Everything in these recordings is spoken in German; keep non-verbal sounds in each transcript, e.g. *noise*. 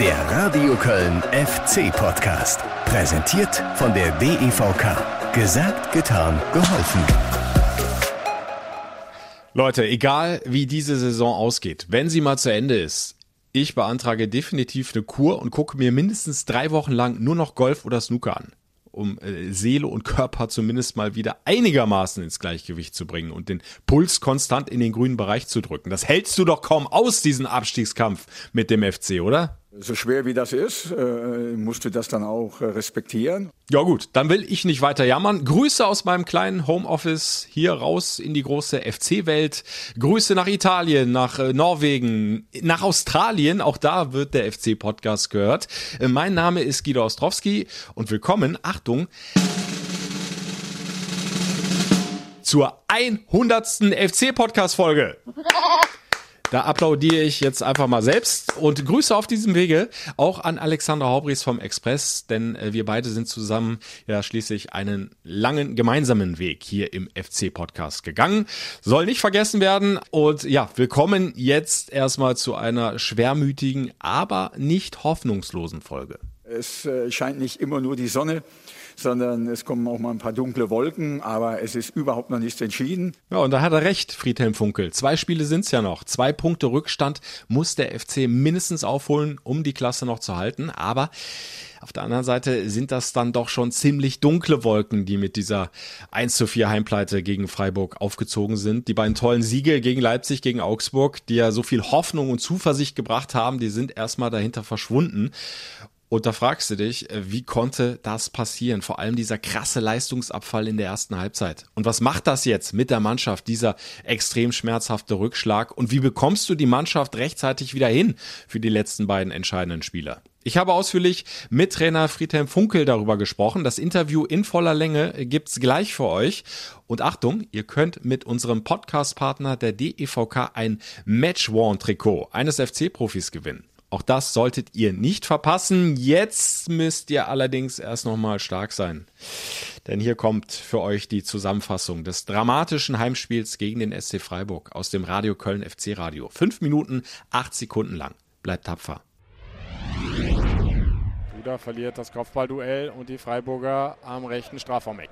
Der Radio Köln FC Podcast. Präsentiert von der DEVK. Gesagt, getan, geholfen. Leute, egal wie diese Saison ausgeht, wenn sie mal zu Ende ist, ich beantrage definitiv eine Kur und gucke mir mindestens drei Wochen lang nur noch Golf oder Snooker an um äh, Seele und Körper zumindest mal wieder einigermaßen ins Gleichgewicht zu bringen und den Puls konstant in den grünen Bereich zu drücken. Das hältst du doch kaum aus, diesen Abstiegskampf mit dem FC, oder? So schwer wie das ist, äh, musst du das dann auch äh, respektieren. Ja gut, dann will ich nicht weiter jammern. Grüße aus meinem kleinen Homeoffice hier raus in die große FC-Welt. Grüße nach Italien, nach äh, Norwegen, nach Australien. Auch da wird der FC-Podcast gehört. Mein Name ist Guido Ostrowski und willkommen, Achtung, zur 100. FC-Podcast-Folge. *laughs* Da applaudiere ich jetzt einfach mal selbst und Grüße auf diesem Wege auch an Alexandra Haubries vom Express, denn äh, wir beide sind zusammen ja schließlich einen langen gemeinsamen Weg hier im FC Podcast gegangen. Soll nicht vergessen werden und ja, willkommen jetzt erstmal zu einer schwermütigen, aber nicht hoffnungslosen Folge. Es äh, scheint nicht immer nur die Sonne sondern es kommen auch mal ein paar dunkle Wolken, aber es ist überhaupt noch nichts entschieden. Ja, und da hat er recht, Friedhelm Funkel. Zwei Spiele sind's ja noch. Zwei Punkte Rückstand muss der FC mindestens aufholen, um die Klasse noch zu halten. Aber auf der anderen Seite sind das dann doch schon ziemlich dunkle Wolken, die mit dieser 1 zu 4 Heimpleite gegen Freiburg aufgezogen sind. Die beiden tollen Siege gegen Leipzig, gegen Augsburg, die ja so viel Hoffnung und Zuversicht gebracht haben, die sind erstmal dahinter verschwunden. Und da fragst du dich, äh, wie konnte das passieren? Vor allem dieser krasse Leistungsabfall in der ersten Halbzeit. Und was macht das jetzt mit der Mannschaft, dieser extrem schmerzhafte Rückschlag? Und wie bekommst du die Mannschaft rechtzeitig wieder hin für die letzten beiden entscheidenden Spieler? Ich habe ausführlich mit Trainer Friedhelm Funkel darüber gesprochen. Das Interview in voller Länge gibt's gleich für euch. Und Achtung, ihr könnt mit unserem Podcast-Partner der DEVK ein Match-Worn-Trikot eines FC-Profis gewinnen. Auch das solltet ihr nicht verpassen. Jetzt müsst ihr allerdings erst nochmal stark sein. Denn hier kommt für euch die Zusammenfassung des dramatischen Heimspiels gegen den SC Freiburg aus dem Radio Köln FC Radio. Fünf Minuten, acht Sekunden lang. Bleibt tapfer. Duda verliert das Kopfballduell und die Freiburger am rechten Strafraumeck.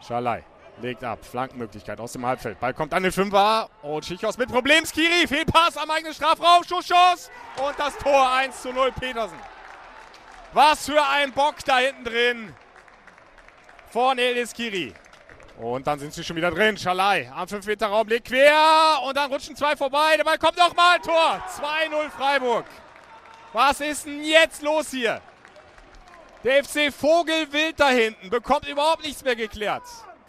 Schalai legt ab. Flankenmöglichkeit aus dem Halbfeld. Ball kommt an den Fünfer. Und Schichos mit Problem. Skiri. Fehlpass am eigenen Strafraum. Schuss, Schuss. Und das Tor 1 zu 0 Petersen. Was für ein Bock da hinten drin. Von Elis Kiri. Und dann sind sie schon wieder drin. Schalai am 5-Meter-Raum legt quer. Und dann rutschen zwei vorbei. Der Ball kommt nochmal. Tor. 2-0 Freiburg. Was ist denn jetzt los hier? Der FC Vogelwild da hinten bekommt überhaupt nichts mehr geklärt.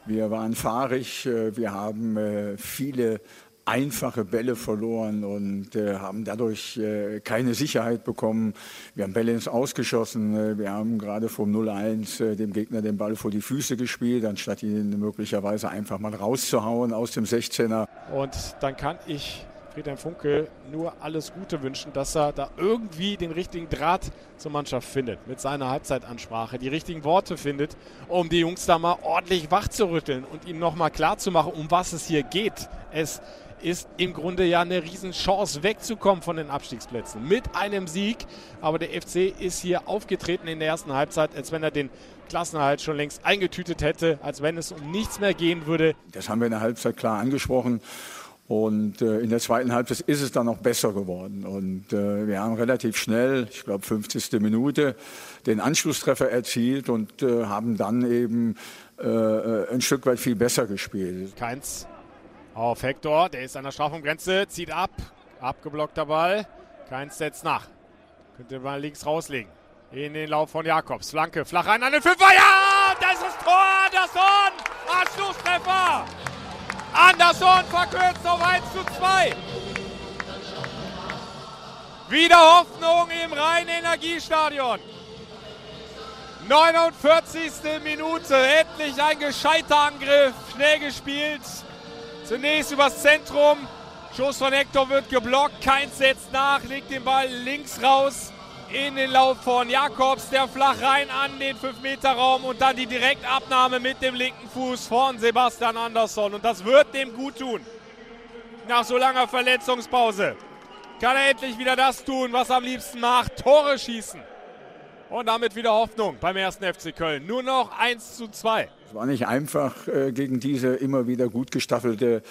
Wir waren fahrig, äh, wir haben äh, viele einfache Bälle verloren und äh, haben dadurch keine Sicherheit bekommen. Wir haben Bälle ins Ausgeschossen. wir haben gerade vom 0-1 dem Gegner den Ball vor die Füße gespielt, anstatt ihn möglicherweise einfach mal rauszuhauen aus dem 16er. Und dann kann ich Friedhelm Funke nur alles Gute wünschen, dass er da irgendwie den richtigen Draht zur Mannschaft findet, mit seiner Halbzeitansprache, die richtigen Worte findet, um die Jungs da mal ordentlich wach zu rütteln und ihnen nochmal klarzumachen, um was es hier geht. Es ist im Grunde ja eine Riesenchance, wegzukommen von den Abstiegsplätzen mit einem Sieg. Aber der FC ist hier aufgetreten in der ersten Halbzeit, als wenn er den Klassenerhalt schon längst eingetütet hätte, als wenn es um nichts mehr gehen würde. Das haben wir in der Halbzeit klar angesprochen. Und äh, in der zweiten Halbzeit ist es dann noch besser geworden. Und äh, wir haben relativ schnell, ich glaube 50. Minute, den Anschlusstreffer erzielt und äh, haben dann eben ein Stück weit viel besser gespielt. Keins auf Hector, der ist an der Strafraumgrenze, zieht ab, abgeblockter Ball. Keins setzt nach. Könnte mal links rauslegen. In den Lauf von Jakobs. Flanke, flach rein an den Fünfer. Ja, das ist Tor, Anderson! Anschlusstreffer! Anderson verkürzt auf 1 zu 2. Wieder Hoffnung im Rhein-Energiestadion. 49. Minute, endlich ein gescheiter Angriff, schnell gespielt. Zunächst übers Zentrum, Schuss von Hector wird geblockt, keins setzt nach, legt den Ball links raus in den Lauf von Jakobs, der flach rein an den 5-Meter-Raum und dann die Direktabnahme mit dem linken Fuß von Sebastian Andersson. Und das wird dem gut tun. Nach so langer Verletzungspause. kann er endlich wieder das tun, was er am liebsten macht, Tore schießen. Und damit wieder Hoffnung beim ersten FC Köln. Nur noch 1 zu 2. War nicht einfach äh, gegen diese immer wieder gut gestaffelte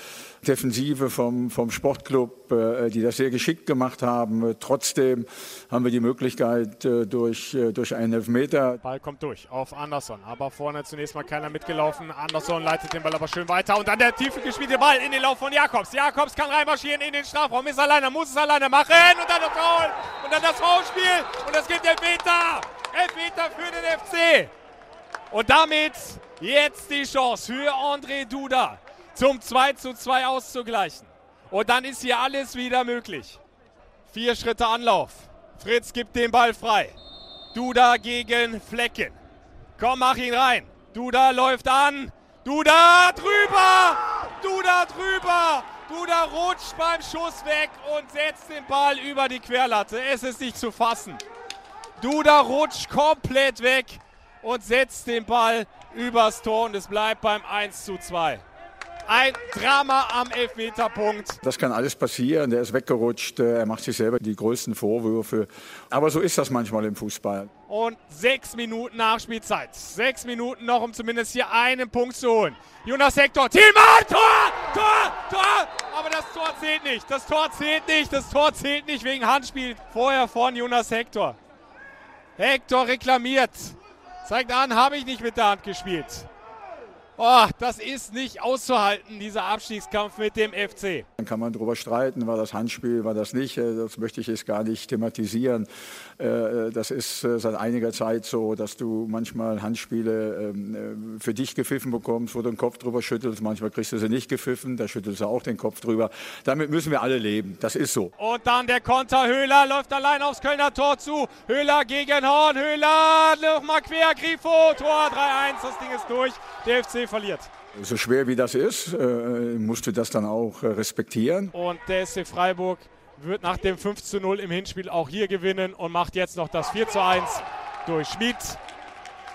Defensive vom, vom Sportclub, äh, die das sehr geschickt gemacht haben. Trotzdem haben wir die Möglichkeit äh, durch, durch einen Elfmeter. Ball kommt durch auf Anderson, aber vorne zunächst mal keiner mitgelaufen. Anderson leitet den Ball aber schön weiter und dann der tiefe gespielte Ball in den Lauf von Jakobs. Jakobs kann reinmarschieren in den Strafraum, ist alleine, muss es alleine machen und dann das Foul und dann das Foulspiel und es gibt Elfmeter. Elfmeter für den FC. Und damit Jetzt die Chance für André Duda zum 2 zu 2 auszugleichen. Und dann ist hier alles wieder möglich. Vier Schritte Anlauf. Fritz gibt den Ball frei. Duda gegen Flecken. Komm, mach ihn rein. Duda läuft an. Duda drüber. Duda drüber. Duda rutscht beim Schuss weg und setzt den Ball über die Querlatte. Es ist nicht zu fassen. Duda rutscht komplett weg und setzt den Ball übers Tor und es bleibt beim 1 zu 2. Ein Drama am Elfmeterpunkt. Das kann alles passieren. Der ist weggerutscht. Äh, er macht sich selber die größten Vorwürfe. Aber so ist das manchmal im Fußball. Und sechs Minuten Nachspielzeit. Sechs Minuten noch, um zumindest hier einen Punkt zu holen. Jonas Hector. Thielmann! Tor! Tor! Tor! Aber das Tor zählt nicht. Das Tor zählt nicht. Das Tor zählt nicht wegen Handspiel vorher von Jonas Hector. Hector reklamiert. Zeigt an, habe ich nicht mit der Hand gespielt. Oh, das ist nicht auszuhalten, dieser Abstiegskampf mit dem FC. Dann kann man darüber streiten, war das Handspiel, war das nicht. Äh, das möchte ich jetzt gar nicht thematisieren. Äh, das ist äh, seit einiger Zeit so, dass du manchmal Handspiele ähm, für dich gepfiffen bekommst, wo du den Kopf drüber schüttelst. Manchmal kriegst du sie nicht gepfiffen, da schüttelst du auch den Kopf drüber. Damit müssen wir alle leben. Das ist so. Und dann der Konter. Höhler läuft allein aufs Kölner Tor zu. Höhler gegen Horn. Höhler nochmal quer. Grifo. Tor 3-1. Das Ding ist durch. Der FC verliert. So schwer wie das ist, äh, musst du das dann auch äh, respektieren. Und der SC Freiburg wird nach dem 5 zu 0 im Hinspiel auch hier gewinnen und macht jetzt noch das 4 zu 1 durch Schmid.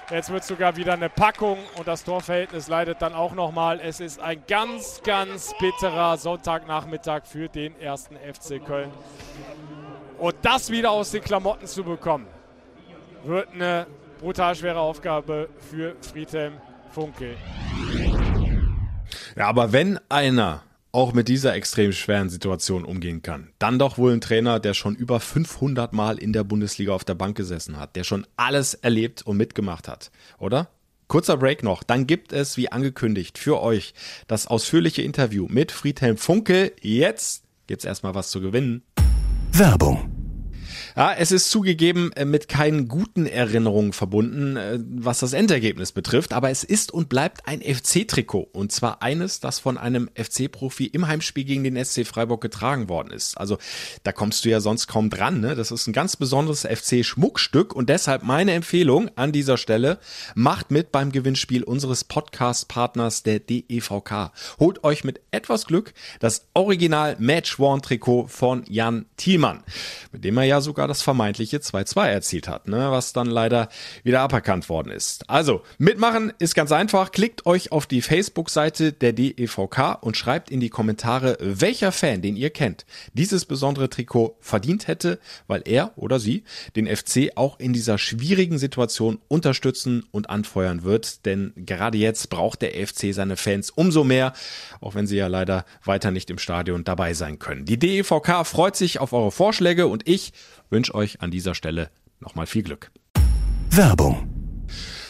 Jetzt wird sogar wieder eine Packung und das Torverhältnis leidet dann auch nochmal. Es ist ein ganz, ganz bitterer Sonntagnachmittag für den ersten FC Köln. Und das wieder aus den Klamotten zu bekommen, wird eine brutal schwere Aufgabe für Friedhelm Funkel. Ja, aber wenn einer auch mit dieser extrem schweren Situation umgehen kann, dann doch wohl ein Trainer, der schon über 500 Mal in der Bundesliga auf der Bank gesessen hat, der schon alles erlebt und mitgemacht hat, oder? Kurzer Break noch, dann gibt es, wie angekündigt, für euch das ausführliche Interview mit Friedhelm Funkel. Jetzt gibt's erstmal was zu gewinnen. Werbung ja, es ist zugegeben äh, mit keinen guten Erinnerungen verbunden, äh, was das Endergebnis betrifft, aber es ist und bleibt ein FC-Trikot und zwar eines, das von einem FC-Profi im Heimspiel gegen den SC Freiburg getragen worden ist. Also da kommst du ja sonst kaum dran. Ne? Das ist ein ganz besonderes FC-Schmuckstück und deshalb meine Empfehlung an dieser Stelle, macht mit beim Gewinnspiel unseres Podcast-Partners der DEVK. Holt euch mit etwas Glück das Original Match-Worn-Trikot von Jan Thielmann, mit dem er ja sogar das vermeintliche 2-2 erzielt hat, ne? was dann leider wieder aberkannt worden ist. Also, mitmachen ist ganz einfach. Klickt euch auf die Facebook-Seite der DEVK und schreibt in die Kommentare, welcher Fan, den ihr kennt, dieses besondere Trikot verdient hätte, weil er oder sie den FC auch in dieser schwierigen Situation unterstützen und anfeuern wird. Denn gerade jetzt braucht der FC seine Fans umso mehr, auch wenn sie ja leider weiter nicht im Stadion dabei sein können. Die DEVK freut sich auf eure Vorschläge und ich wünsche euch an dieser Stelle nochmal viel Glück. Werbung.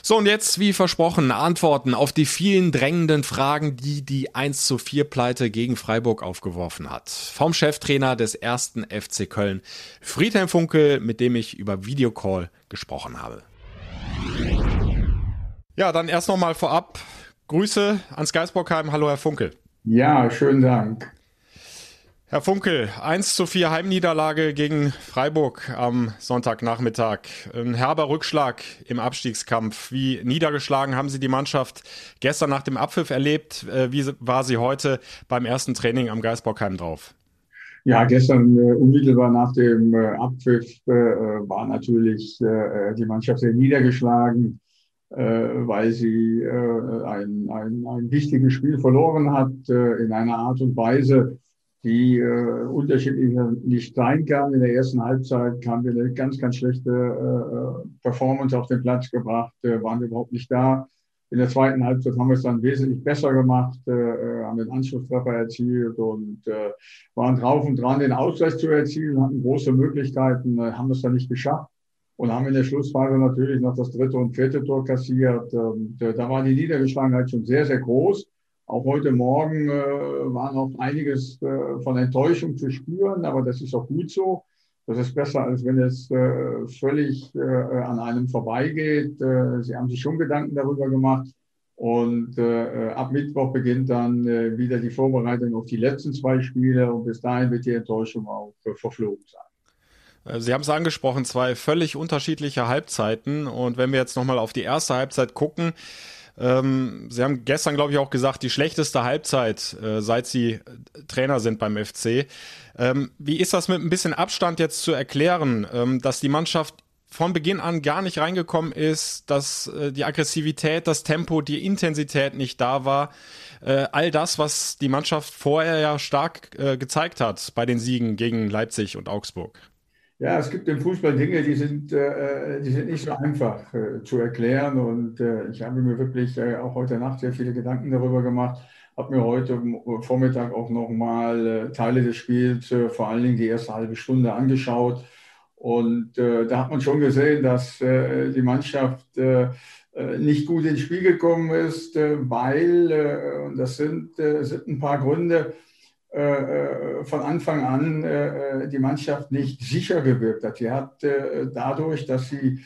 So, und jetzt, wie versprochen, Antworten auf die vielen drängenden Fragen, die die 1 zu 4 Pleite gegen Freiburg aufgeworfen hat. Vom Cheftrainer des ersten FC Köln, Friedhelm Funkel, mit dem ich über Videocall gesprochen habe. Ja, dann erst nochmal vorab Grüße ans Geisbockheim. Hallo, Herr Funkel. Ja, schönen Dank. Herr Funkel, 1 zu 4 Heimniederlage gegen Freiburg am Sonntagnachmittag. Ein herber Rückschlag im Abstiegskampf. Wie niedergeschlagen haben Sie die Mannschaft gestern nach dem Abpfiff erlebt? Äh, wie war sie heute beim ersten Training am Geisbockheim drauf? Ja, gestern äh, unmittelbar nach dem äh, Abpfiff äh, war natürlich äh, die Mannschaft sehr niedergeschlagen, äh, weil sie ein, ein, ein wichtiges Spiel verloren hat in einer Art und Weise, die äh, unterschiedlicher nicht sein kann. In der ersten Halbzeit haben wir eine ganz, ganz schlechte äh, Performance auf den Platz gebracht, äh, waren wir überhaupt nicht da. In der zweiten Halbzeit haben wir es dann wesentlich besser gemacht, äh, äh haben den Anschlusstreffer erzielt und äh, waren drauf und dran, den Ausgleich zu erzielen, hatten große Möglichkeiten, äh, haben es dann nicht geschafft und haben in der Schlussphase natürlich noch das dritte und vierte Tor kassiert. Und äh, da war die Niedergeschlagenheit schon sehr, sehr groß. Auch heute Morgen äh, war noch einiges äh, von Enttäuschung zu spüren, aber das ist auch gut so. Das ist besser, als wenn es äh, völlig äh, an einem vorbeigeht. Äh, Sie haben sich schon Gedanken darüber gemacht. Und äh, ab Mittwoch beginnt dann wieder die Vorbereitung auf die letzten zwei Spiele. Und bis dahin wird die Enttäuschung auch verflogen sein. Sie haben es angesprochen, zwei völlig unterschiedliche Halbzeiten. Und wenn wir jetzt nochmal auf die erste Halbzeit gucken, ähm, Sie haben gestern, glaube ich, auch gesagt, die schlechteste Halbzeit, äh, seit Sie Trainer sind beim FC. Ähm, wie ist das mit ein bisschen Abstand jetzt zu erklären, ähm, dass die Mannschaft von Beginn an gar nicht reingekommen ist, dass äh, die Aggressivität, das Tempo, die Intensität nicht da war. Äh, all das, was die Mannschaft vorher ja stark äh, gezeigt hat bei den Siegen gegen Leipzig und Augsburg. Ja, es gibt im Fußball Dinge, die sind, äh, die sind nicht so einfach äh, zu erklären. Und äh, ich habe mir wirklich äh, auch heute Nacht sehr viele Gedanken darüber gemacht. Habe mir heute Vormittag auch nochmal äh, Teile des Spiels, äh, vor allen Dingen die erste halbe Stunde angeschaut. Und da hat man schon gesehen, dass die Mannschaft nicht gut ins Spiel gekommen ist, weil, und das sind, sind ein paar Gründe, äh, äh, von Anfang an äh, die Mannschaft nicht sicher gewirkt hat. Sie hat dadurch, dass sie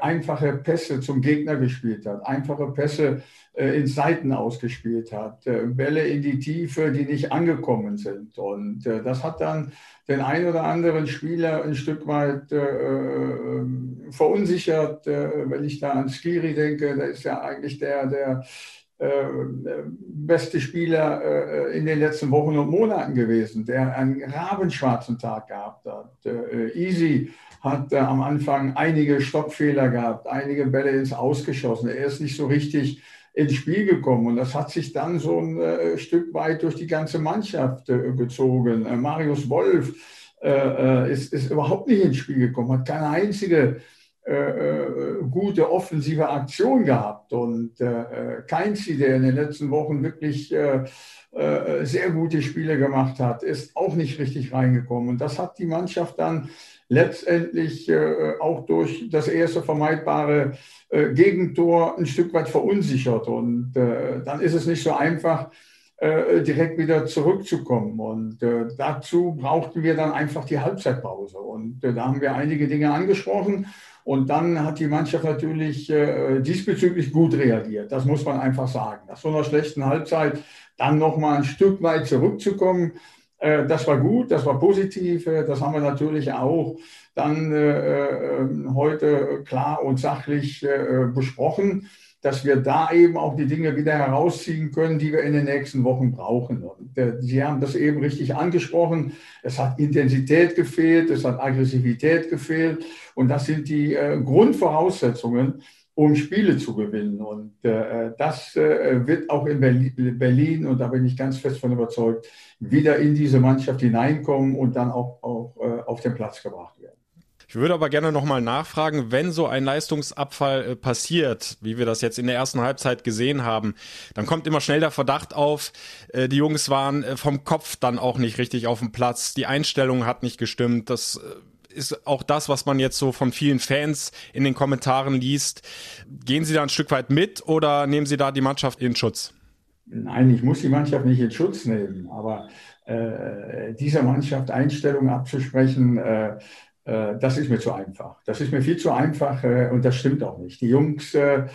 einfache Pässe zum Gegner gespielt hat, einfache Pässe in Seiten ausgespielt hat, Bälle in die Tiefe, die nicht angekommen sind. Und das hat dann den ein oder anderen Spieler ein Stück weit verunsichert. wenn ich da an Skiri denke, da ist ja eigentlich der, der äh, beste Spieler äh, in den letzten Wochen und Monaten gewesen, der einen rabenschwarzen Tag gehabt hat. Äh, Easy hat am Anfang einige Stoppfehler gehabt, einige Bälle ins Ausgeschossen. Er ist nicht so richtig ins Spiel gekommen und das hat sich dann so ein Stück weit durch die ganze Mannschaft gezogen. Marius Wolf ist, ist überhaupt nicht ins Spiel gekommen, hat keine einzige äh, äh, gute offensive Aktion gehabt. Und äh, Keinzi, der in den letzten Wochen wirklich äh, äh, sehr gute Spiele gemacht hat, ist auch nicht richtig reingekommen. Und das hat die Mannschaft dann letztendlich äh, auch durch das erste vermeidbare Gegentor ein Stück weit verunsichert. Und dann ist es nicht so einfach, direkt wieder zurückzukommen. Und dazu brauchten wir dann einfach die Halbzeitpause. Und da haben wir einige Dinge angesprochen. Und dann hat die Mannschaft natürlich äh, diesbezüglich gut reagiert. Das muss man einfach sagen. Nach so einer schlechten Halbzeit dann nochmal ein Stück weit zurückzukommen, äh, das war gut, das war positiv. Äh, das haben wir natürlich auch dann äh, äh, heute klar und sachlich äh, besprochen dass wir da eben auch die Dinge wieder herausziehen können, die wir in den nächsten Wochen brauchen. Und, äh, Sie haben das eben richtig angesprochen. Es hat Intensität gefehlt, es hat Aggressivität gefehlt. Und das sind die äh, Grundvoraussetzungen, um Spiele zu gewinnen. Und äh, das wird auch in Berlin, und da bin ich ganz fest von überzeugt, wieder in diese Mannschaft hineinkommen und dann auch, auf den Platz gebracht werden. Ich würde aber gerne nochmal nachfragen, wenn so ein Leistungsabfall äh, passiert, wie wir das jetzt in der ersten Halbzeit gesehen haben, dann kommt immer schnell der Verdacht auf, äh, die Jungs waren äh, vom Kopf dann auch nicht richtig auf dem Platz, die Einstellung hat nicht gestimmt, das ist auch das, was man jetzt so von vielen Fans in den Kommentaren liest. Gehen Sie da ein Stück weit mit oder nehmen Sie da die Mannschaft in Schutz? Nein, ich muss die Mannschaft nicht in Schutz nehmen, aber äh, dieser Mannschaft Einstellungen abzusprechen, äh, das ist mir zu einfach. Das ist mir viel zu einfach äh, und das stimmt auch nicht. Die Jungs äh,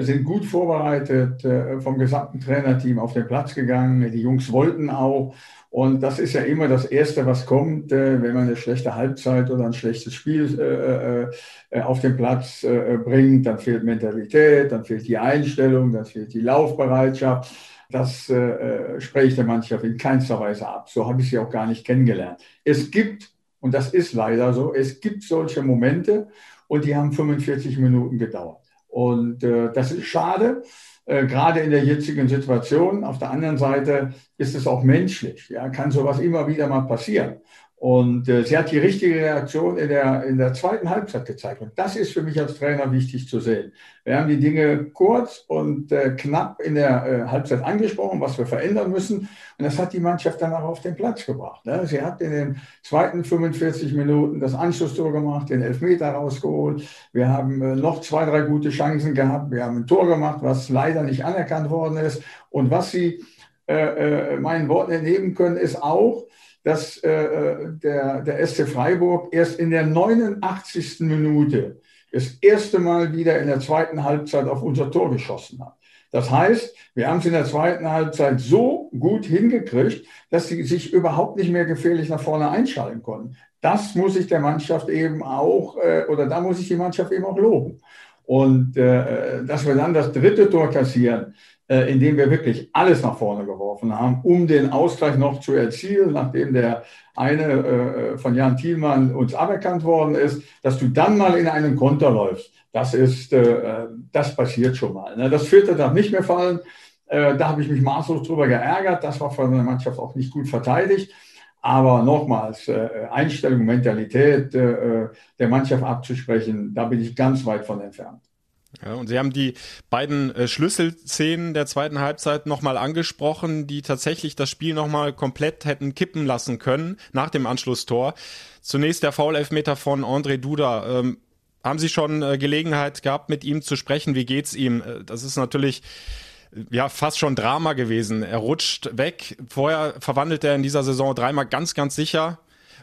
sind gut vorbereitet vom gesamten Trainerteam auf den Platz gegangen. Die Jungs wollten auch. Und das ist ja immer das Erste, was kommt, wenn man eine schlechte Halbzeit oder ein schlechtes Spiel auf den Platz bringt. Dann fehlt Mentalität, dann fehlt die Einstellung, dann fehlt die Laufbereitschaft. Das spreche ich der Mannschaft in keinster Weise ab. So habe ich sie auch gar nicht kennengelernt. Es gibt und das ist leider so. Es gibt solche Momente und die haben 45 Minuten gedauert. Und äh, das ist schade. äh, gerade in der jetzigen Situation. Auf der anderen Seite ist es auch menschlich. Ja, kann sowas immer wieder mal passieren. Und äh, sie hat die richtige Reaktion in der, in der zweiten Halbzeit gezeigt. Und das ist für mich als Trainer wichtig zu sehen. Wir haben die Dinge kurz und äh, knapp in der äh, Halbzeit angesprochen, was wir verändern müssen. Und das hat die Mannschaft dann auch auf den Platz gebracht. Ne? Sie hat in den zweiten 45 Minuten das Anschlusstor gemacht, den Elfmeter rausgeholt. Wir haben äh, noch zwei, drei gute Chancen gehabt. Wir haben ein Tor gemacht, was leider nicht anerkannt worden ist. Und was Sie äh, äh, meinen Worten entnehmen können, ist auch, dass äh, äh der, der SC Freiburg erst in der 89. Minute das erste Mal wieder in der zweiten Halbzeit auf unser Tor geschossen hat. Das heißt, wir haben es in der zweiten Halbzeit so gut hingekriegt, dass sie sich überhaupt nicht mehr gefährlich nach vorne einschalten konnten. Das muss ich der Mannschaft eben auch, äh, oder da muss ich die Mannschaft eben auch loben. Und äh, dass wir dann das dritte Tor kassieren, äh, indem wir wirklich alles nach vorne geworfen haben, um den Ausgleich noch zu erzielen, nachdem der eine äh, von Jan Thielmann uns aberkannt worden ist, dass du dann mal in einen Konter läufst. Das ist, äh, das passiert schon mal. Ne? Das vierte darf nicht mehr fallen. Äh, da habe ich mich maßlos drüber geärgert. Das war von der Mannschaft auch nicht gut verteidigt. Aber nochmals, äh, Einstellung, Mentalität äh, der Mannschaft abzusprechen, da bin ich ganz weit von entfernt. Ja, und Sie haben die beiden äh, Schlüsselszenen der zweiten Halbzeit nochmal angesprochen, die tatsächlich das Spiel nochmal komplett hätten kippen lassen können nach dem Anschlusstor. Zunächst der Foul-Elfmeter von André Duda. Ähm, haben Sie schon äh, Gelegenheit gehabt, mit ihm zu sprechen? Wie geht's ihm? Äh, das ist natürlich ja fast schon Drama gewesen. Er rutscht weg. Vorher verwandelt er in dieser Saison dreimal ganz, ganz sicher.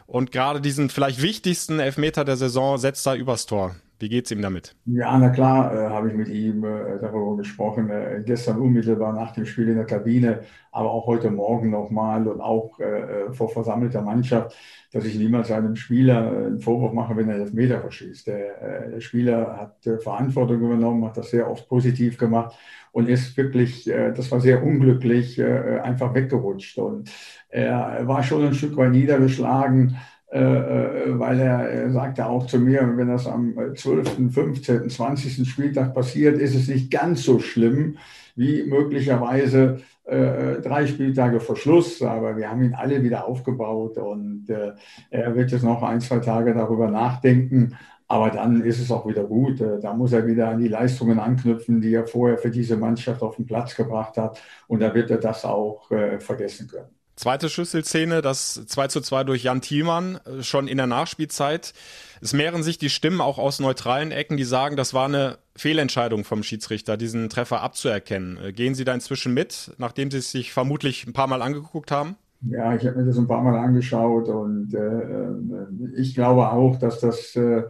Und gerade diesen vielleicht wichtigsten Elfmeter der Saison setzt er übers Tor. Wie geht's ihm damit? Ja, na klar, äh, habe ich mit ihm äh, darüber gesprochen. Äh, gestern unmittelbar nach dem Spiel in der Kabine, aber auch heute Morgen nochmal und auch äh, äh, vor versammelter Mannschaft, dass ich niemals einem Spieler einen Vorwurf mache, wenn er das Meter verschießt. Der, der Spieler hat Verantwortung übernommen, hat das sehr oft positiv gemacht und ist wirklich, das war sehr unglücklich, einfach weggerutscht. Und er war schon ein Stück weit niedergeschlagen äh, äh, weil er, sagte auch zu mir, wenn das am 12., 15., 20. Spieltag passiert, ist es nicht ganz so schlimm wie möglicherweise äh, drei Spieltage vor Schluss. Aber wir haben ihn alle wieder aufgebaut und äh, er wird jetzt noch ein, zwei Tage darüber nachdenken. Aber dann ist es auch wieder gut. Äh, da muss er wieder an die Leistungen anknüpfen, die er vorher für diese Mannschaft auf den Platz gebracht hat. Und da wird er das auch äh, vergessen können. Zweite Schlüsselszene, das 2 zu 2 durch Jan Thielmann, äh, schon in der Nachspielzeit. Es mehren sich die Stimmen auch aus neutralen Ecken, die sagen, das war eine Fehlentscheidung vom Schiedsrichter, diesen Treffer abzuerkennen. Äh, gehen Sie da inzwischen mit, nachdem Sie es sich vermutlich ein paar Mal angeguckt haben? Ja, ich habe mir das ein paar Mal angeschaut und äh, äh ich glaube auch, dass das äh,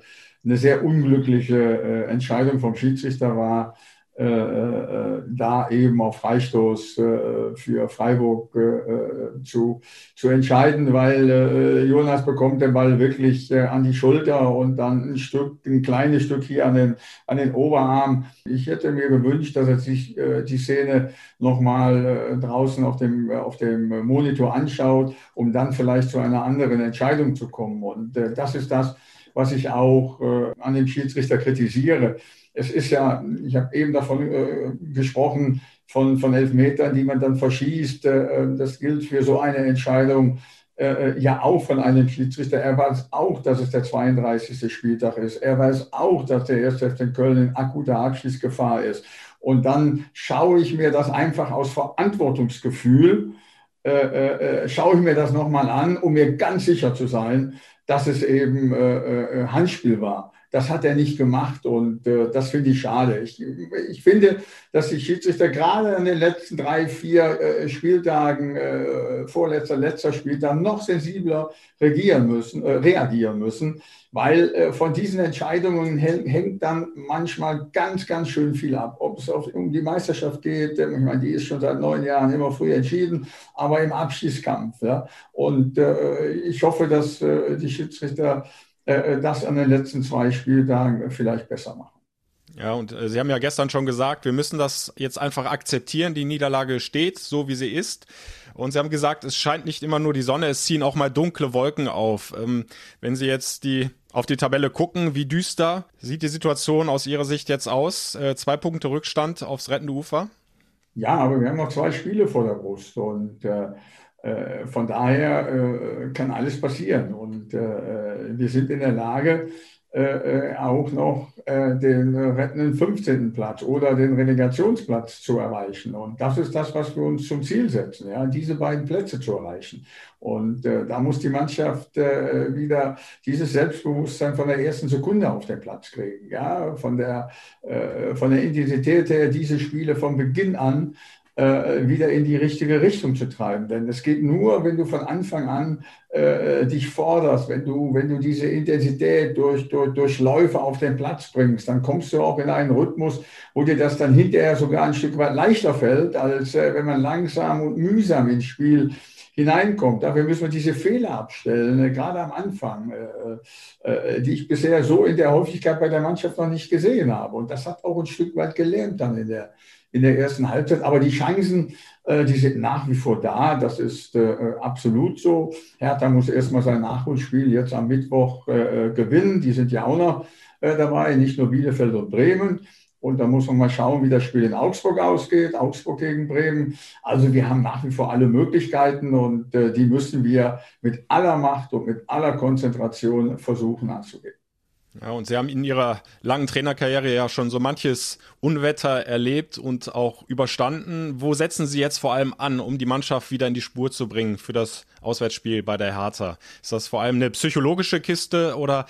eine sehr unglückliche äh, Entscheidung vom Schiedsrichter war da eben auf Freistoß äh, für Freiburg äh, zu, zu entscheiden, weil äh, Jonas bekommt den Ball wirklich äh, an die Schulter und dann ein Stück, ein kleines Stück hier an den, an den Oberarm. Ich hätte mir gewünscht, dass er sich die Szene nochmal draußen auf dem, auf dem Monitor anschaut, um dann vielleicht zu einer anderen Entscheidung zu kommen. Und das ist das, was ich auch an dem Schiedsrichter kritisiere es ist ja, ich habe eben davon äh, gesprochen, von, von Elfmetern, die man dann verschießt. Äh, das gilt für so eine Entscheidung äh, äh ja auch von einem Schiedsrichter. Er weiß auch, dass es der 32. Spieltag ist. Er weiß auch, dass der 1. FC Köln in akuter Abschließgefahr ist. Und dann schaue ich mir das einfach aus Verantwortungsgefühl, äh, äh, äh schaue ich mir das nochmal an, um mir ganz sicher zu sein, dass es eben Handspiel war. Das hat er nicht gemacht und äh, das finde ich schade. Ich, ich finde, dass die Schiedsrichter gerade an den letzten drei, vier äh, Spieltagen, äh, vorletzter, letzter Spieltag, noch sensibler regieren müssen, äh, reagieren müssen, weil äh, von diesen Entscheidungen hängt dann manchmal ganz, ganz schön viel ab. Ob es auf, um die Meisterschaft geht, ich meine, die ist schon seit neun Jahren immer früh entschieden, aber im Abschießkampf. Ja. Und äh, ich hoffe, dass die Schiedsrichter äh, äh, das an den letzten zwei Spieltagen vielleicht besser machen. Ja, und äh, Sie haben ja gestern schon gesagt, wir müssen das jetzt einfach akzeptieren. Die Niederlage steht so, wie sie ist. Und Sie haben gesagt, es scheint nicht immer nur die Sonne, es ziehen auch mal dunkle Wolken auf. Ähm, wenn Sie jetzt die auf die Tabelle gucken, wie düster sieht die Situation aus Ihrer Sicht jetzt aus? Äh, zwei Punkte Rückstand aufs rettende Ufer? Ja, aber wir haben noch zwei Spiele vor der Brust und äh, äh von daher äh, kann alles passieren. Und äh, wir sind in der Lage, äh, äh, auch noch äh, den rettenden 15. Platz oder den Relegationsplatz zu erreichen. Und das ist das, was wir uns zum Ziel setzen, ja, diese beiden Plätze zu erreichen. Und äh, da muss die Mannschaft äh, wieder dieses Selbstbewusstsein von der ersten Sekunde auf den Platz kriegen. Ja, von der, äh, von der Intensität her, diese Spiele von Beginn an äh, wieder in die richtige Richtung zu treiben. Denn es geht nur, wenn du von Anfang an äh, dich forderst, wenn du, wenn du diese Intensität durch, durch, durch Läufe auf den Platz bringst, dann kommst du auch in einen Rhythmus, wo dir das dann hinterher sogar ein Stück weit leichter fällt, als äh, wenn man langsam und mühsam ins Spiel hineinkommt. Dafür müssen wir diese Fehler abstellen, äh, gerade am Anfang, äh, äh, die ich bisher so in der Häufigkeit bei der Mannschaft noch nicht gesehen habe. Und das hat auch ein Stück weit gelernt dann in der, in der ersten Halbzeit. Aber die Chancen, äh, die sind nach wie vor da. Das ist äh, absolut so. Hertha muss erstmal sein Nachholspiel jetzt am Mittwoch äh, gewinnen. Die sind ja auch noch dabei, nicht nur Bielefeld und Bremen. Und da muss man mal schauen, wie das Spiel in Augsburg ausgeht. Augsburg gegen Bremen. Also wir haben nach wie vor alle Möglichkeiten und äh, die müssen wir mit aller Macht und mit aller Konzentration versuchen anzugehen. Ja, und Sie haben in Ihrer langen Trainerkarriere ja schon so manches Unwetter erlebt und auch überstanden. Wo setzen Sie jetzt vor allem an, um die Mannschaft wieder in die Spur zu bringen für das Auswärtsspiel bei der Hertha? Ist das vor allem eine psychologische Kiste oder?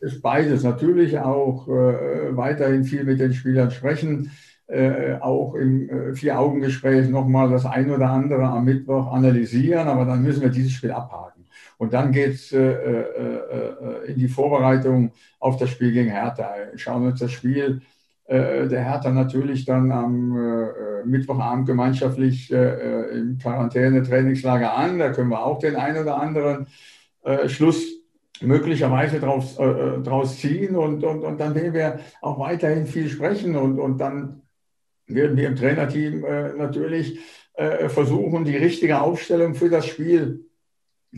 Ist beides. Natürlich auch äh, weiterhin viel mit den Spielern sprechen. Äh, auch im äh, Vier-Augen-Gespräch nochmal das ein oder andere am Mittwoch analysieren, aber dann müssen wir dieses Spiel abhaken. Und dann geht es äh, äh, äh, in die Vorbereitung auf das Spiel gegen Hertha. Schauen wir uns das Spiel äh, der Hertha natürlich dann am äh, Mittwochabend gemeinschaftlich äh, im Quarantäne-Trainingslager an. Da können wir auch den einen oder anderen Schluss möglicherweise draus, draus ziehen und, und, und dann werden wir auch weiterhin viel sprechen und, und dann werden wir im Trainerteam natürlich versuchen, die richtige Aufstellung für das Spiel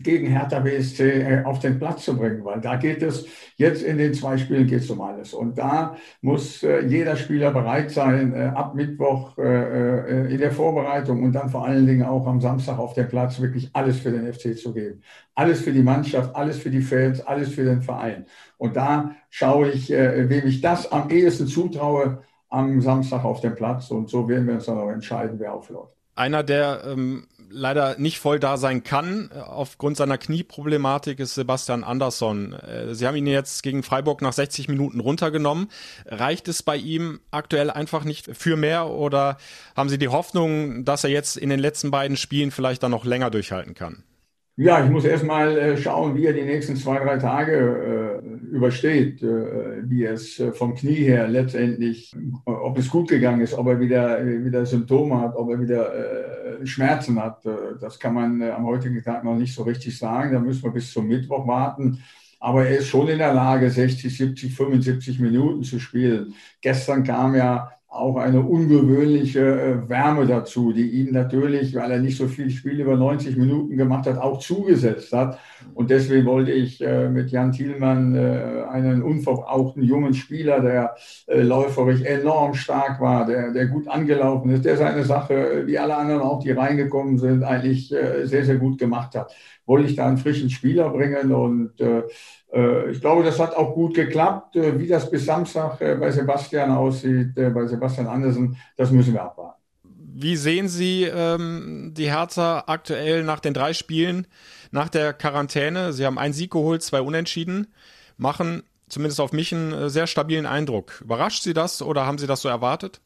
gegen Hertha BSC äh, auf den Platz zu bringen, weil da geht es, jetzt in den zwei Spielen geht es um alles. Und da muss äh, jeder Spieler bereit sein, äh, ab Mittwoch in der Vorbereitung und dann vor allen Dingen auch am Samstag auf dem Platz wirklich alles für den FC zu geben. Alles für die Mannschaft, alles für die Fans, alles für den Verein. Und da schaue ich, wem ich das am ehesten zutraue, am Samstag auf dem Platz. Und so werden wir uns dann auch entscheiden, wer aufläuft. Einer, der ähm leider nicht voll da sein kann. Aufgrund seiner Knieproblematik ist Sebastian Andersson. Äh, Sie haben ihn jetzt gegen Freiburg nach 60 Minuten runtergenommen. Reicht es bei ihm aktuell einfach nicht für mehr oder haben Sie die Hoffnung, dass er jetzt in den letzten beiden Spielen vielleicht dann noch länger durchhalten kann? Ja, ich muss erstmal äh, schauen, wie er die nächsten zwei, drei Tage äh, übersteht, äh, wie es äh, vom Knie her letztendlich, ob es gut gegangen ist, ob er wieder, wieder Symptome hat, ob er wieder äh, Schmerzen hat. Äh, das kann man am heutigen Tag noch nicht so richtig sagen. Da müssen wir bis zum Mittwoch warten. Aber er ist schon in der Lage, 60, 70, 75 Minuten zu spielen. Gestern kam ja auch eine ungewöhnliche äh, Wärme dazu, die ihm natürlich, weil er nicht so viel Spiel über 90 Minuten gemacht hat, auch zugesetzt hat. Und deswegen wollte ich äh, mit Jan Thielmann äh, einen unverbrauchten jungen Spieler, der läuferisch enorm stark war, der, der gut angelaufen ist, der seine Sache, wie alle anderen auch, die reingekommen sind, eigentlich sehr, sehr gut gemacht hat. Wollte ich da einen frischen Spieler bringen und ich glaube, das hat auch gut geklappt. Äh, wie das bis Samstag äh, bei Sebastian aussieht, bei Sebastian Andersen, das müssen wir abwarten. Wie sehen Sie ähm, die Hertha aktuell nach den drei Spielen, nach der Quarantäne? Sie haben einen Sieg geholt, zwei Unentschieden, machen zumindest auf mich einen sehr stabilen Eindruck. Überrascht Sie das oder haben Sie das so erwartet?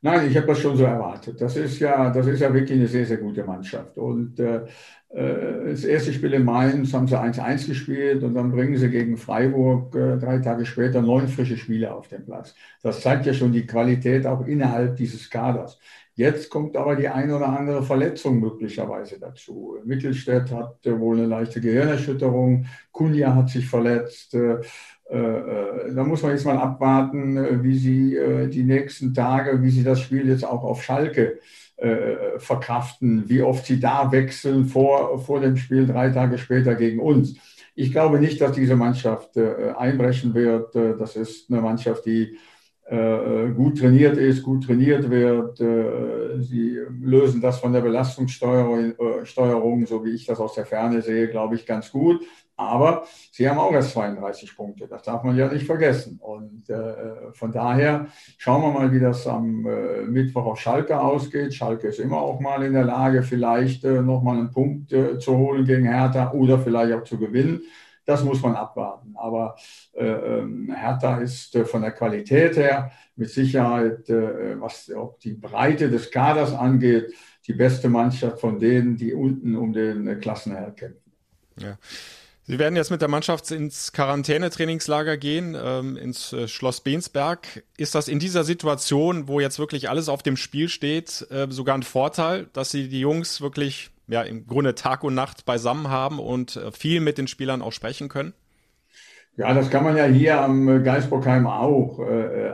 Nein, ich habe das schon so erwartet. Das ist ja, das ist ja wirklich eine sehr, sehr gute Mannschaft. Und äh, äh, das erste Spiel in Mainz haben sie 1-1 gespielt und dann bringen sie gegen Freiburg äh, drei Tage später neun frische Spiele auf den Platz. Das zeigt ja schon die Qualität auch innerhalb dieses Kaders. Jetzt kommt aber die eine oder andere Verletzung möglicherweise dazu. Mittelstädt hat wohl eine leichte Gehirnerschütterung, Kunja hat sich verletzt. Da muss man jetzt mal abwarten, wie sie die nächsten Tage, wie sie das Spiel jetzt auch auf Schalke äh, verkraften, wie oft sie da wechseln vor, vor dem Spiel drei Tage später gegen uns. Ich glaube nicht, dass diese Mannschaft äh, einbrechen wird. Äh, das ist eine Mannschaft, die äh, gut trainiert ist, gut trainiert wird. Äh, sie lösen das von der Belastungssteuerung, so wie ich das aus der Ferne sehe, glaube ich, ganz gut. Aber sie haben auch erst 32 Punkte. Das darf man ja nicht vergessen. Und äh, von daher schauen wir mal, wie das am äh, Mittwoch auf Schalke ausgeht. Schalke ist immer auch mal in der Lage, vielleicht äh, nochmal einen Punkt äh, zu holen gegen Hertha oder vielleicht auch zu gewinnen. Das muss man abwarten. Aber äh, ähm, Hertha ist äh, von der Qualität her mit Sicherheit, äh, was auch die Breite des Kaders angeht, die beste Mannschaft von denen, die unten um den äh, Klassenerhalt kämpfen. Ja. Sie werden jetzt mit der Mannschaft ins Quarantänetrainingslager gehen, ähm, ins äh, Schloss Bensberg. Ist das in dieser Situation, wo jetzt wirklich alles auf dem Spiel steht, äh, sogar ein Vorteil, dass Sie die Jungs wirklich ja, im Grunde Tag und Nacht beisammen haben und äh, viel mit den Spielern auch sprechen können? Ja, das kann man ja hier am Geisbockheim auch.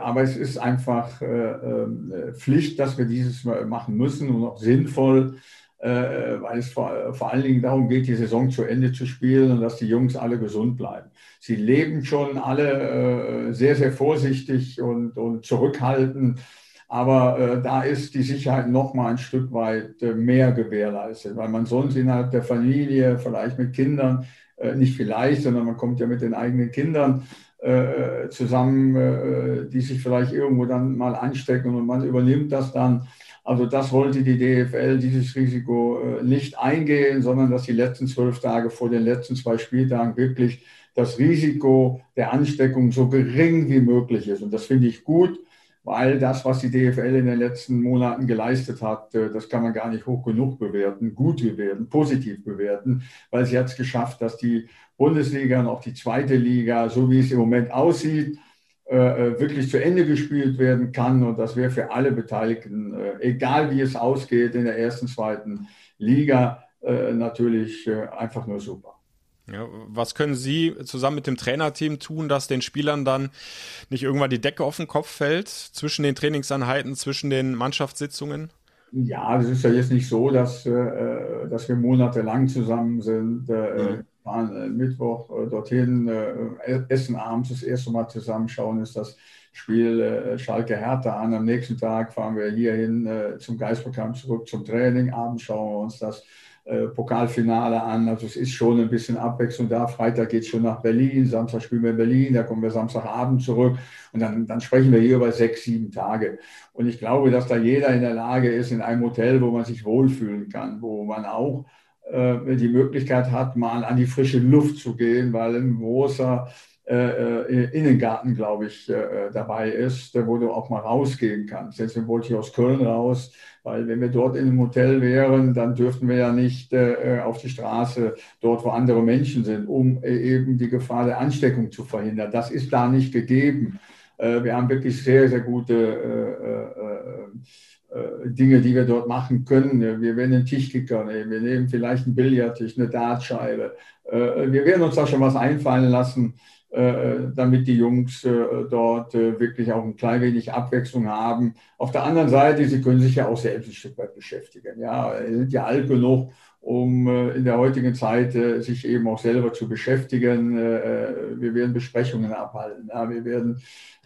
Aber es ist einfach ähm, Pflicht, dass wir dieses machen müssen und auch sinnvoll äh, weil es vor, allen Dingen darum geht, die Saison zu Ende zu spielen und dass die Jungs alle gesund bleiben. Sie leben schon alle äh, sehr, sehr vorsichtig und, und zurückhaltend. Aber äh, da ist die Sicherheit noch mal ein Stück weit äh, mehr gewährleistet, weil man sonst innerhalb der Familie, vielleicht mit Kindern, äh, nicht vielleicht, sondern man kommt ja mit den eigenen Kindern äh, zusammen, die sich vielleicht irgendwo dann mal anstecken und man übernimmt das dann. Also das wollte die DFL, dieses Risiko äh, nicht eingehen, sondern dass die letzten zwölf Tage vor den letzten zwei Spieltagen wirklich das Risiko der Ansteckung so gering wie möglich ist. Und das finde ich gut, weil das, was die DFL in den letzten Monaten geleistet hat, äh, das kann man gar nicht hoch genug bewerten, gut bewerten, positiv bewerten, weil sie hat es geschafft, dass die Bundesliga und auch die zweite Liga, so wie es im Moment aussieht, äh, äh, wirklich zu Ende gespielt werden kann. Und das wäre für alle Beteiligten, egal wie es ausgeht in der ersten, zweiten Liga, natürlich einfach nur super. Ja, was können Sie zusammen mit dem Trainerteam tun, dass den Spielern dann nicht irgendwann die Decke auf den Kopf fällt, zwischen den Trainingseinheiten, zwischen den Mannschaftssitzungen? Ja, es ist ja jetzt nicht so, dass, äh, dass wir monatelang zusammen sind. Äh, mhm fahren äh, Mittwoch äh, dorthin, äh, essen abends das erste Mal zusammenschauen, ist das Spiel äh, Schalke Hertha an. Am nächsten Tag fahren wir hierhin zum Geistprogramm zurück zum Training. Abends schauen wir uns das äh, Pokalfinale an. Also es ist schon ein bisschen Abwechslung da. Freitag geht es schon nach Berlin, Samstag spielen wir in Berlin, da kommen wir Samstagabend zurück und dann, dann sprechen wir hier über sechs, sieben Tage. Und ich glaube, dass da jeder in der Lage ist, in einem Hotel, wo man sich wohlfühlen kann, wo man auch äh, die Möglichkeit hat, mal an die frische Luft zu gehen, weil ein großer äh, äh Innengarten, glaube ich, äh, dabei ist, wo du auch mal rausgehen kannst. Deswegen wollte ich aus Köln raus, weil wenn wir dort in einem Hotel wären, dann dürften wir ja nicht äh, auf die Straße, dort wo andere Menschen sind, um eben die Gefahr der Ansteckung zu verhindern. Das ist da nicht gegeben. wir haben wirklich sehr, sehr gute äh, Dinge, die wir dort machen können. Wir werden einen Tischkicker nehmen, wir nehmen vielleicht einen Billardtisch, eine Dartscheibe. Äh, wir werden uns da schon was einfallen lassen, äh, damit die Jungs dort wirklich auch ein klein wenig Abwechslung haben. Auf der anderen Seite, sie können sich ja auch selbst ein Stück weit beschäftigen. Ja, sie sind ja alt genug, um in der heutigen Zeit sich eben auch selber zu beschäftigen. wir werden Besprechungen abhalten. wir werden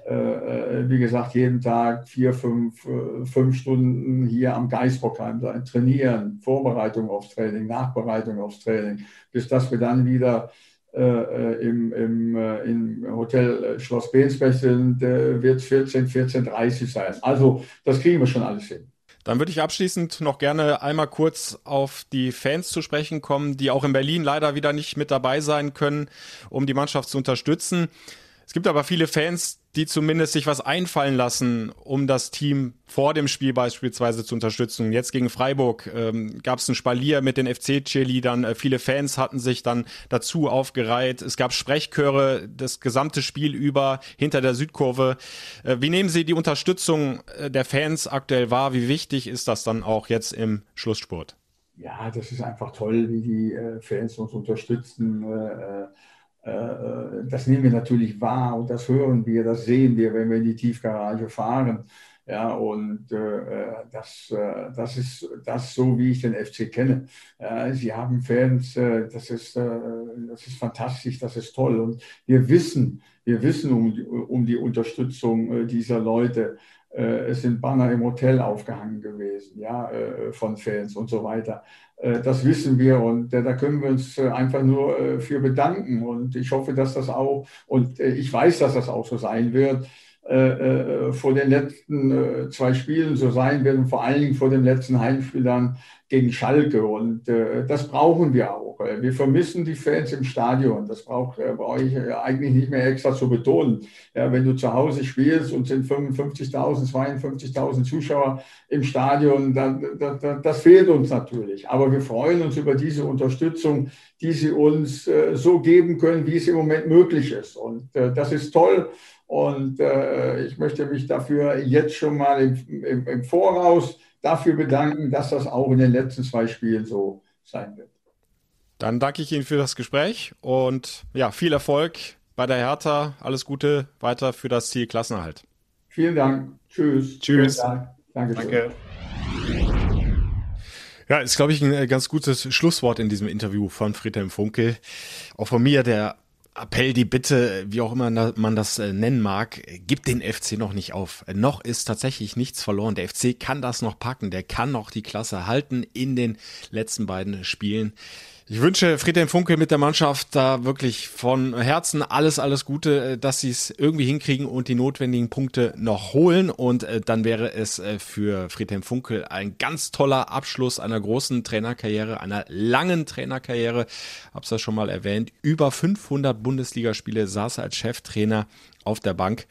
äh, äh, wie gesagt, jeden Tag vier, fünf, äh, fünf Stunden hier am Geisbockheim sein, trainieren, Vorbereitung aufs Training, Nachbereitung aufs Training, bis dass wir dann wieder äh, im, im, im Hotel Schloss Bensberg sind, äh, wird 14, 14.30 sein. Also das kriegen wir schon alles hin. Dann würde ich abschließend noch gerne einmal kurz auf die Fans zu sprechen kommen, die auch in Berlin leider wieder nicht mit dabei sein können, um die Mannschaft zu unterstützen. Es gibt aber viele Fans, die zumindest sich was einfallen lassen, um das Team vor dem Spiel beispielsweise zu unterstützen. Jetzt gegen Freiburg ähm, gab es ein Spalier mit den FC-Cheerleadern. Äh, viele Fans hatten sich dann dazu aufgereiht. Es gab Sprechchöre das gesamte Spiel über hinter der Südkurve. Äh, wie nehmen Sie die Unterstützung äh, der Fans aktuell wahr? Wie wichtig ist das dann auch jetzt im Schlusssport? Ja, das ist einfach toll, wie die äh, Fans uns unterstützen äh, äh, das nehmen wir natürlich wahr und das hören wir, das sehen wir, wenn wir in die Tiefgarage fahren. Ja, und äh, das, äh, das ist das so, wie ich den FC kenne. Äh, sie haben Fans, äh, das, ist, äh, das ist fantastisch, das ist toll. Und wir wissen, Wir wissen um um die Unterstützung dieser Leute. Es sind Banner im Hotel aufgehangen gewesen, ja, von Fans und so weiter. Das wissen wir und da können wir uns einfach nur für bedanken. Und ich hoffe, dass das auch, und ich weiß, dass das auch so sein wird, äh, äh, vor den letzten äh, zwei Spielen so sein werden, vor allen Dingen vor dem letzten Heimspiel dann gegen Schalke. Und äh, das brauchen wir auch. Wir vermissen die Fans im Stadion. Das brauche äh, brauch ich eigentlich nicht mehr extra zu betonen. Ja, wenn du zu Hause spielst und sind 55.000, 52.000 Zuschauer im Stadion, dann, dann, das fehlt uns natürlich. Aber wir freuen uns über diese Unterstützung, die sie uns äh, so geben können, wie es im Moment möglich ist. Und das ist toll. Und äh, ich möchte mich dafür jetzt schon mal im, im, im, Voraus dafür bedanken, dass das auch in den letzten zwei Spielen so sein wird. Dann danke ich Ihnen für das Gespräch und ja, viel Erfolg bei der Hertha. Alles Gute weiter für das Ziel Klassenerhalt. Vielen Dank. Tschüss. Tschüss. Dank. Danke. Ja, ist, glaube ich, ein äh, ganz gutes Schlusswort in diesem Interview von Friedhelm Funkel. Auch von mir, der Appell, die Bitte, wie auch immer man das äh, nennen mag, gibt den FC noch nicht auf. Noch ist tatsächlich nichts verloren. Der FC kann das noch packen. Der kann noch die Klasse halten in den letzten beiden Spielen. Ich wünsche Friedhelm Funke mit der Mannschaft da wirklich von Herzen alles, alles Gute, äh, dass sie es irgendwie hinkriegen und die notwendigen Punkte noch holen. Und äh, dann wäre es äh, für Friedhelm Funke ein ganz toller Abschluss einer großen Trainerkarriere, einer langen Trainerkarriere. Hab's ja schon mal erwähnt. Über 500 Bundesligaspiele saß er als Cheftrainer auf der Bank.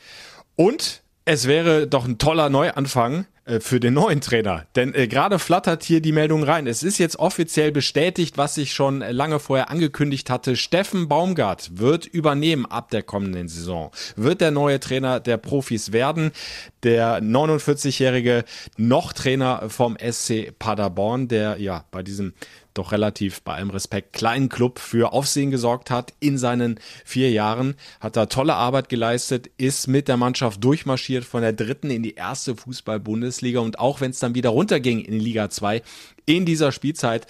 Und es wäre doch ein toller Neuanfang für den neuen Trainer. Denn äh, gerade flattert hier die Meldung rein. Es ist jetzt offiziell bestätigt, was ich schon lange vorher angekündigt hatte. Steffen Baumgart wird übernehmen ab der kommenden Saison. Wird der neue Trainer der Profis werden. Der 49-jährige noch Trainer vom SC Paderborn, der ja bei diesem doch relativ bei allem Respekt kleinen Club für Aufsehen gesorgt hat in seinen vier Jahren, hat da tolle Arbeit geleistet, ist mit der Mannschaft durchmarschiert von der dritten in die erste Fußball-Bundesliga und auch wenn es dann wieder runterging in Liga 2 in dieser Spielzeit,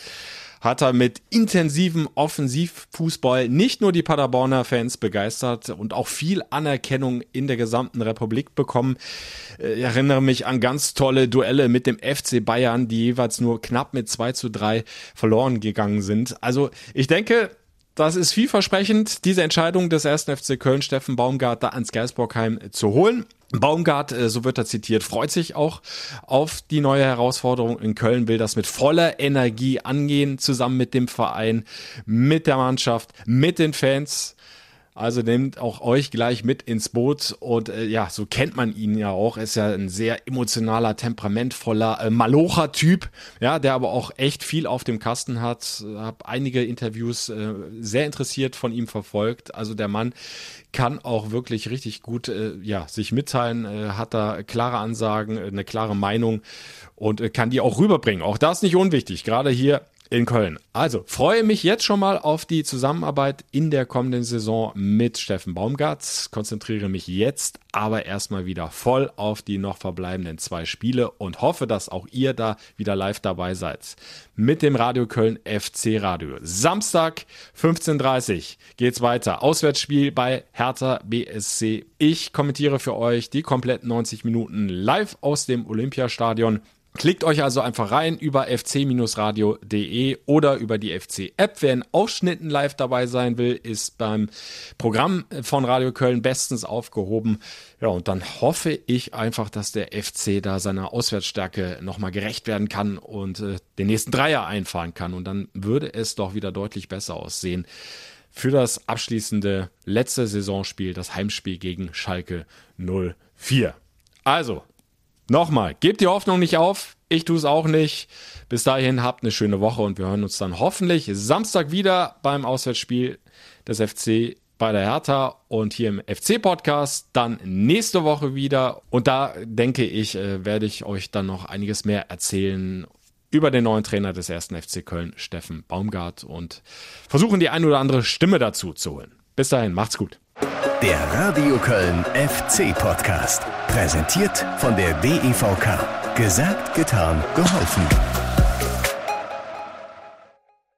hat er mit intensivem Offensivfußball nicht nur die Paderborner Fans begeistert und auch viel Anerkennung in der gesamten Republik bekommen. Äh, ich erinnere mich an ganz tolle Duelle mit dem FC Bayern, die jeweils nur knapp mit 2 zu 3 verloren gegangen sind. Also ich denke, das ist vielversprechend, diese Entscheidung des ersten FC Köln, Steffen Baumgart, da ans Geisbockheim zu holen. Baumgart, äh, so wird er zitiert, freut sich auch auf die neue Herausforderung in Köln, will das mit voller Energie angehen, zusammen mit dem Verein, mit der Mannschaft, mit den Fans. Also nehmt auch euch gleich mit ins Boot und äh, ja, so kennt man ihn ja auch. Er ist ja ein sehr emotionaler, temperamentvoller äh, Malocher-Typ, ja, der aber auch echt viel auf dem Kasten hat. Hab einige Interviews äh, sehr interessiert von ihm verfolgt. Also der Mann kann auch wirklich richtig gut äh, ja sich mitteilen, äh, hat da klare Ansagen, äh, eine klare Meinung und äh, kann die auch rüberbringen. Auch das nicht unwichtig, gerade hier in Köln. Also freue mich jetzt schon mal auf die Zusammenarbeit in der kommenden Saison mit Steffen Baumgart. Konzentriere mich jetzt aber erstmal wieder voll auf die noch verbleibenden zwei Spiele und hoffe, dass auch ihr da wieder live dabei seid. Mit dem Radio Köln FC Radio. Samstag 15.30 Uhr geht's weiter. Auswärtsspiel bei Hertha BSC. Ich kommentiere für euch die kompletten 90 Minuten live aus dem Olympiastadion. Klickt euch also einfach rein über fc-radio.de oder über die FC-App. Wer in Ausschnitten live dabei sein will, ist beim Programm von Radio Köln bestens aufgehoben. Ja, und dann hoffe ich einfach, dass der FC da seiner Auswärtsstärke nochmal gerecht werden kann und äh, den nächsten Dreier einfahren kann. Und dann würde es doch wieder deutlich besser aussehen für das abschließende letzte Saisonspiel, das Heimspiel gegen Schalke 04. Also, Nochmal, gebt die Hoffnung nicht auf. Ich tue es auch nicht. Bis dahin habt eine schöne Woche und wir hören uns dann hoffentlich Samstag wieder beim Auswärtsspiel des FC bei der Hertha und hier im FC-Podcast dann nächste Woche wieder. Und da denke ich, äh, werde ich euch dann noch einiges mehr erzählen über den neuen Trainer des ersten FC Köln, Steffen Baumgart, und versuchen die ein oder andere Stimme dazu zu holen. Bis dahin, macht's gut. Der Radio Köln FC Podcast. Präsentiert von der DEVK. Gesagt, getan, geholfen.